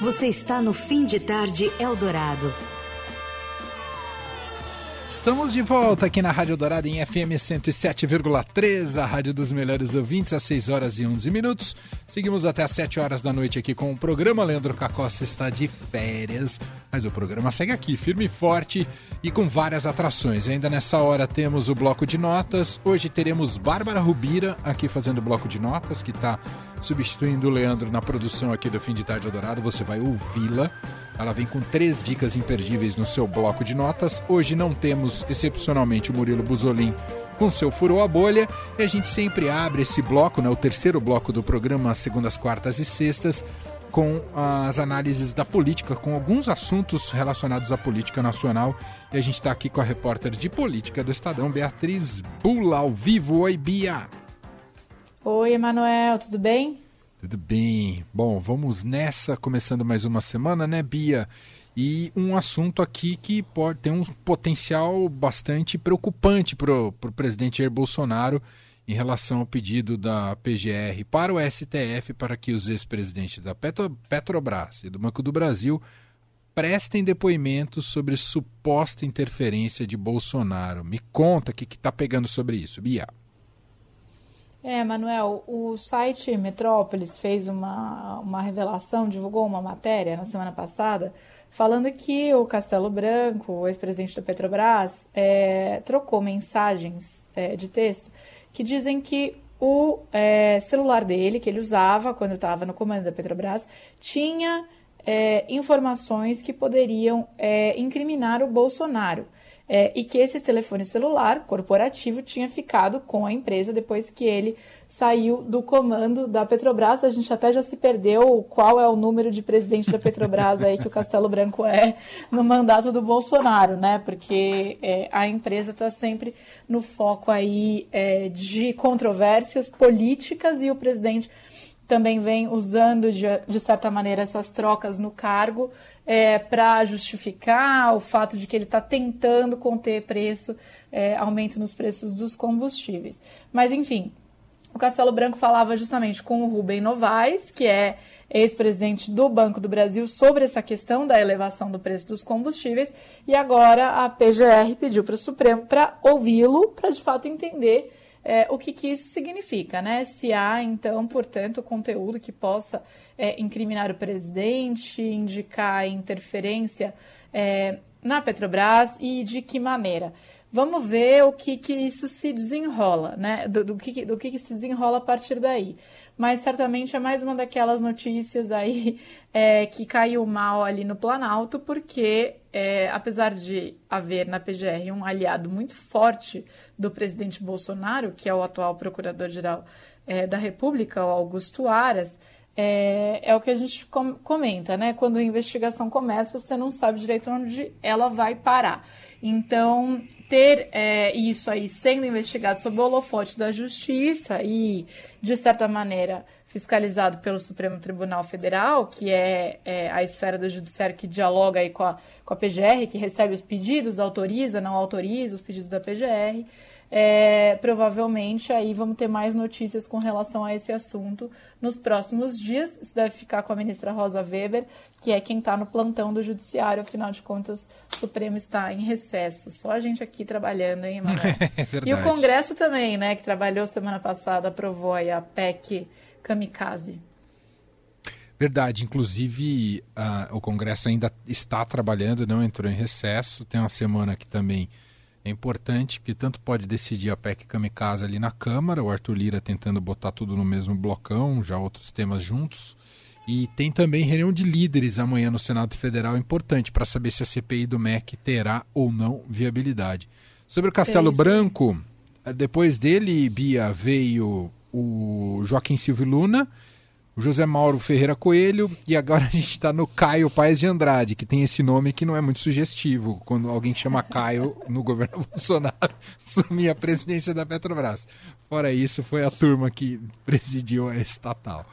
Você está no Fim de Tarde Eldorado. Estamos de volta aqui na Rádio Dourada em FM 107,3, a rádio dos melhores ouvintes, às 6 horas e 11 minutos. Seguimos até às 7 horas da noite aqui com o programa. Leandro Cacossi está de férias, mas o programa segue aqui, firme e forte e com várias atrações. Ainda nessa hora temos o bloco de notas. Hoje teremos Bárbara Rubira aqui fazendo o bloco de notas, que está substituindo o Leandro na produção aqui do Fim de Tarde Dourado. Você vai ouvi-la. Ela vem com três dicas imperdíveis no seu bloco de notas. Hoje não temos, excepcionalmente, o Murilo Buzolin com seu Furou a Bolha. E a gente sempre abre esse bloco, né, o terceiro bloco do programa, segundas, quartas e sextas, com as análises da política, com alguns assuntos relacionados à política nacional. E a gente está aqui com a repórter de política do Estadão, Beatriz Bula, ao vivo. Oi, Bia! Oi, Emanuel, tudo bem? Tudo bem. Bom, vamos nessa, começando mais uma semana, né, Bia? E um assunto aqui que pode ter um potencial bastante preocupante para o presidente Jair Bolsonaro em relação ao pedido da PGR para o STF para que os ex-presidentes da Petro, Petrobras e do Banco do Brasil prestem depoimentos sobre suposta interferência de Bolsonaro. Me conta o que está pegando sobre isso, Bia. É, Manuel, o site Metrópolis fez uma, uma revelação, divulgou uma matéria na semana passada, falando que o Castelo Branco, o ex-presidente da Petrobras, é, trocou mensagens é, de texto que dizem que o é, celular dele, que ele usava quando estava no comando da Petrobras, tinha é, informações que poderiam é, incriminar o Bolsonaro é, e que esse telefone celular corporativo tinha ficado com a empresa depois que ele saiu do comando da Petrobras. A gente até já se perdeu qual é o número de presidente da Petrobras aí que o Castelo Branco é no mandato do Bolsonaro, né? Porque é, a empresa está sempre no foco aí é, de controvérsias políticas e o presidente também vem usando de, de certa maneira essas trocas no cargo é, para justificar o fato de que ele está tentando conter preço, é, aumento nos preços dos combustíveis. Mas, enfim, o Castelo Branco falava justamente com o Rubem Novaes, que é ex-presidente do Banco do Brasil, sobre essa questão da elevação do preço dos combustíveis, e agora a PGR pediu para o Supremo para ouvi-lo, para de fato entender é, o que, que, isso significa, né? Se há, então, portanto, conteúdo que possa é, incriminar o presidente, indicar interferência é, na Petrobras e de que maneira. Vamos ver o que, que isso se desenrola, né? Do, do, que, do que, que se desenrola a partir daí mas certamente é mais uma daquelas notícias aí é, que caiu mal ali no Planalto, porque é, apesar de haver na PGR um aliado muito forte do presidente Bolsonaro, que é o atual procurador-geral é, da República, o Augusto Aras, é, é, o que a gente com, comenta, né? Quando a investigação começa, você não sabe direito onde ela vai parar. Então, ter é, isso aí sendo investigado sob o holofote da justiça e, de certa maneira, fiscalizado pelo Supremo Tribunal Federal, que é, é, a esfera do judiciário que dialoga aí com a, com a PGR, que recebe os pedidos, autoriza, não autoriza os pedidos da PGR, é, provavelmente aí vamos ter mais notícias com relação a esse assunto nos próximos dias. Isso deve ficar com a ministra Rosa Weber, que é quem está no plantão do Judiciário, afinal de contas, o Supremo está em recesso. Só a gente aqui trabalhando, hein, Manuel? É e o Congresso também, né, que trabalhou semana passada, aprovou aí a PEC Kamikaze. Verdade, inclusive uh, o Congresso ainda está trabalhando, não entrou em recesso. Tem uma semana que também é importante, que tanto pode decidir a PEC Kamikaze ali na Câmara, o Arthur Lira tentando botar tudo no mesmo blocão, já outros temas juntos. E tem também reunião de líderes amanhã no Senado Federal, importante para saber se a CPI do MEC terá ou não viabilidade. Sobre o Castelo é Branco, depois dele, Bia, veio o Joaquim Silvio Luna, o José Mauro Ferreira Coelho e agora a gente está no Caio Paes de Andrade, que tem esse nome que não é muito sugestivo. Quando alguém chama Caio no governo Bolsonaro, assumir a presidência da Petrobras. Fora isso, foi a turma que presidiu a estatal.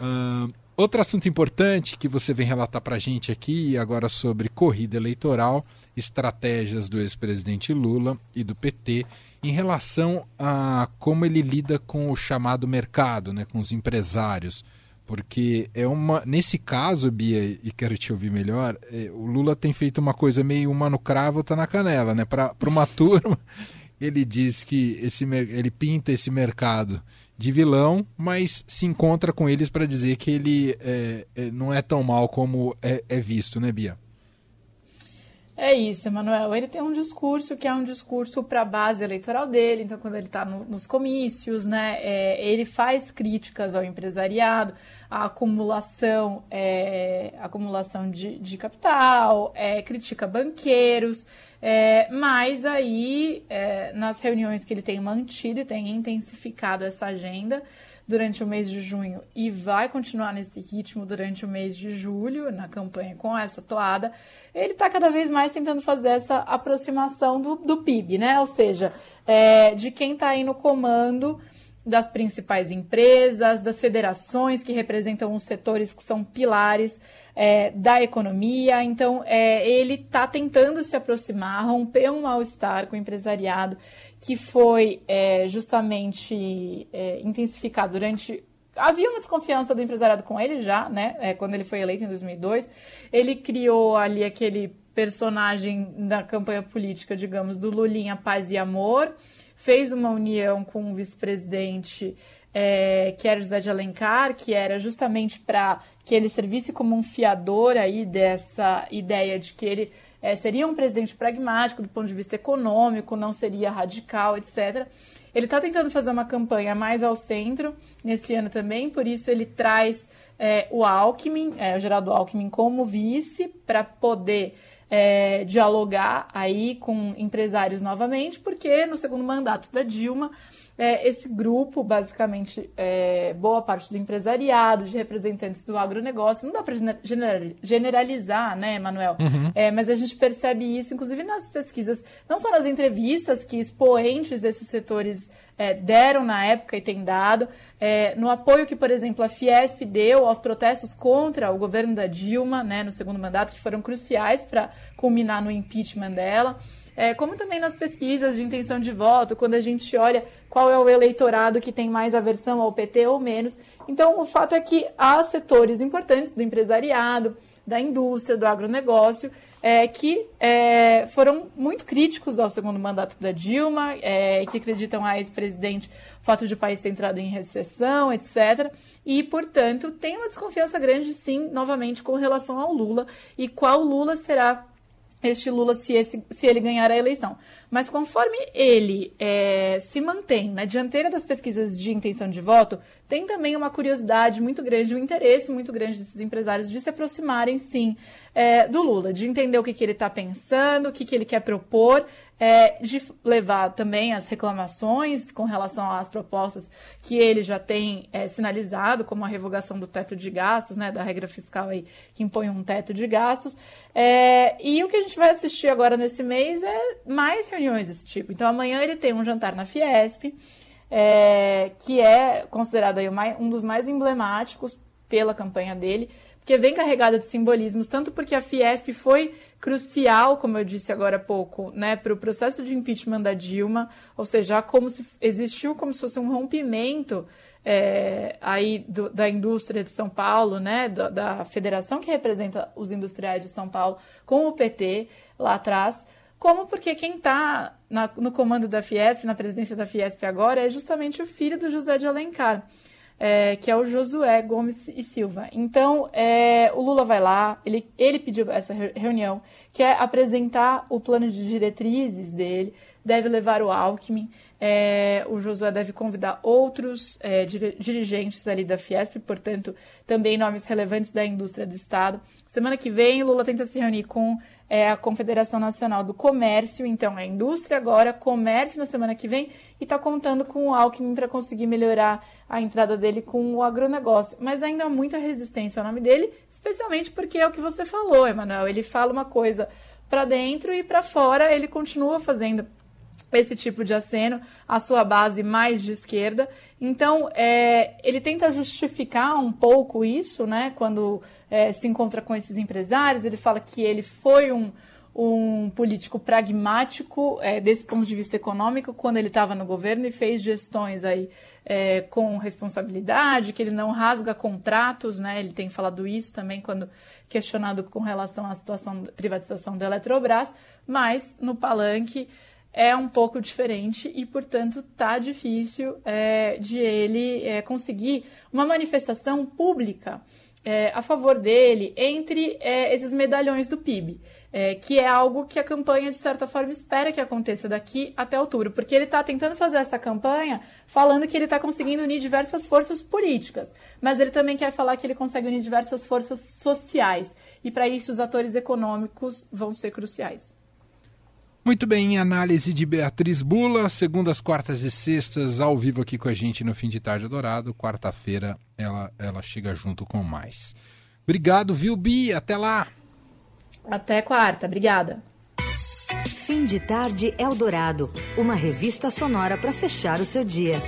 Uh, outro assunto importante que você vem relatar para a gente aqui, agora sobre corrida eleitoral, estratégias do ex-presidente Lula e do PT em relação a como ele lida com o chamado mercado, né, com os empresários. porque é uma nesse caso, Bia, e quero te ouvir melhor, é, o Lula tem feito uma coisa meio uma no cravo, tá na canela, né? Para uma turma, ele diz que esse ele pinta esse mercado de vilão, mas se encontra com eles para dizer que ele é, é, não é tão mal como é, é visto, né, Bia? É isso, Emanuel. Ele tem um discurso que é um discurso para a base eleitoral dele. Então, quando ele está no, nos comícios, né, é, ele faz críticas ao empresariado, à acumulação, é, acumulação de, de capital, é, critica banqueiros. É, mas aí, é, nas reuniões que ele tem mantido e tem intensificado essa agenda, durante o mês de junho e vai continuar nesse ritmo durante o mês de julho, na campanha com essa toada, ele está cada vez mais tentando fazer essa aproximação do, do PIB, né? Ou seja, é, de quem está aí no comando das principais empresas, das federações que representam os setores que são pilares é, da economia. Então, é, ele está tentando se aproximar, romper um mal-estar com o empresariado que foi é, justamente é, intensificado durante. Havia uma desconfiança do empresariado com ele já, né? É, quando ele foi eleito em 2002. Ele criou ali aquele personagem da campanha política, digamos, do Lulinha Paz e Amor, fez uma união com o vice-presidente é, que era José de Alencar, que era justamente para que ele servisse como um fiador aí dessa ideia de que ele é, seria um presidente pragmático do ponto de vista econômico, não seria radical, etc. Ele está tentando fazer uma campanha mais ao centro nesse ano também, por isso ele traz é, o Alckmin, é, o Geraldo Alckmin, como vice, para poder é, dialogar aí com empresários novamente, porque no segundo mandato da Dilma é, esse grupo, basicamente, é, boa parte do empresariado, de representantes do agronegócio, não dá para generalizar, né, Manuel? Uhum. É, mas a gente percebe isso, inclusive nas pesquisas, não só nas entrevistas que expoentes desses setores é, deram na época e têm dado, é, no apoio que, por exemplo, a Fiesp deu aos protestos contra o governo da Dilma, né, no segundo mandato, que foram cruciais para culminar no impeachment dela é, como também nas pesquisas de intenção de voto, quando a gente olha qual é o eleitorado que tem mais aversão ao PT ou menos. Então, o fato é que há setores importantes do empresariado, da indústria, do agronegócio, é, que é, foram muito críticos ao segundo mandato da Dilma, é, que acreditam a ex-presidente o fato de o país ter entrado em recessão, etc. E, portanto, tem uma desconfiança grande, sim, novamente, com relação ao Lula e qual Lula será este Lula se, esse, se ele ganhar a eleição. Mas conforme ele é, se mantém na dianteira das pesquisas de intenção de voto, tem também uma curiosidade muito grande, um interesse muito grande desses empresários de se aproximarem, sim, é, do Lula, de entender o que, que ele está pensando, o que, que ele quer propor, é, de levar também as reclamações com relação às propostas que ele já tem é, sinalizado, como a revogação do teto de gastos, né, da regra fiscal aí que impõe um teto de gastos. É, e o que a gente vai assistir agora nesse mês é mais reuniões desse tipo. Então amanhã ele tem um jantar na Fiesp, é, que é considerado aí um dos mais emblemáticos pela campanha dele porque vem carregada de simbolismos, tanto porque a Fiesp foi crucial, como eu disse agora há pouco, né, para o processo de impeachment da Dilma, ou seja, como se existiu como se fosse um rompimento é, aí do, da indústria de São Paulo, né, da, da federação que representa os industriais de São Paulo, com o PT lá atrás, como porque quem está no comando da Fiesp, na presidência da Fiesp agora, é justamente o filho do José de Alencar é, que é o Josué Gomes e Silva. Então, é, o Lula vai lá, ele, ele pediu essa reunião, que é apresentar o plano de diretrizes dele, deve levar o Alckmin, é, o Josué deve convidar outros é, dirigentes ali da Fiesp, portanto, também nomes relevantes da indústria do Estado. Semana que vem, Lula tenta se reunir com é, a Confederação Nacional do Comércio, então é indústria agora, comércio na semana que vem, e está contando com o Alckmin para conseguir melhorar a entrada dele com o agronegócio. Mas ainda há muita resistência ao nome dele, especialmente porque é o que você falou, Emanuel. Ele fala uma coisa para dentro e para fora ele continua fazendo esse tipo de aceno, a sua base mais de esquerda. Então, é, ele tenta justificar um pouco isso, né? Quando é, se encontra com esses empresários, ele fala que ele foi um, um político pragmático é, desse ponto de vista econômico quando ele estava no governo e fez gestões aí é, com responsabilidade, que ele não rasga contratos, né? Ele tem falado isso também quando questionado com relação à situação privatização da Eletrobras, mas no palanque é um pouco diferente e, portanto, tá difícil é, de ele é, conseguir uma manifestação pública é, a favor dele entre é, esses medalhões do PIB, é, que é algo que a campanha, de certa forma, espera que aconteça daqui até outubro, porque ele está tentando fazer essa campanha falando que ele está conseguindo unir diversas forças políticas, mas ele também quer falar que ele consegue unir diversas forças sociais, e para isso os atores econômicos vão ser cruciais. Muito bem, análise de Beatriz Bula, segundas, quartas e sextas, ao vivo aqui com a gente no Fim de Tarde Dourado. Quarta-feira ela, ela chega junto com mais. Obrigado, viu, Bi? Até lá! Até quarta, obrigada. Fim de Tarde Eldorado, uma revista sonora para fechar o seu dia.